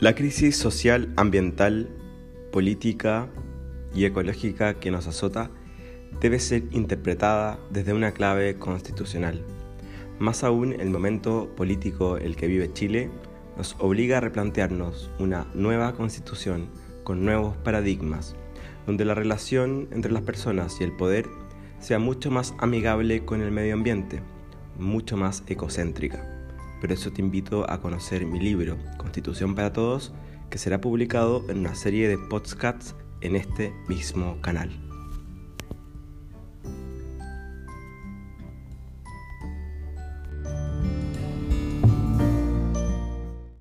La crisis social, ambiental, política y ecológica que nos azota debe ser interpretada desde una clave constitucional. Más aún, el momento político el que vive Chile nos obliga a replantearnos una nueva constitución con nuevos paradigmas, donde la relación entre las personas y el poder sea mucho más amigable con el medio ambiente, mucho más ecocéntrica. Por eso te invito a conocer mi libro, Constitución para Todos, que será publicado en una serie de podcasts en este mismo canal.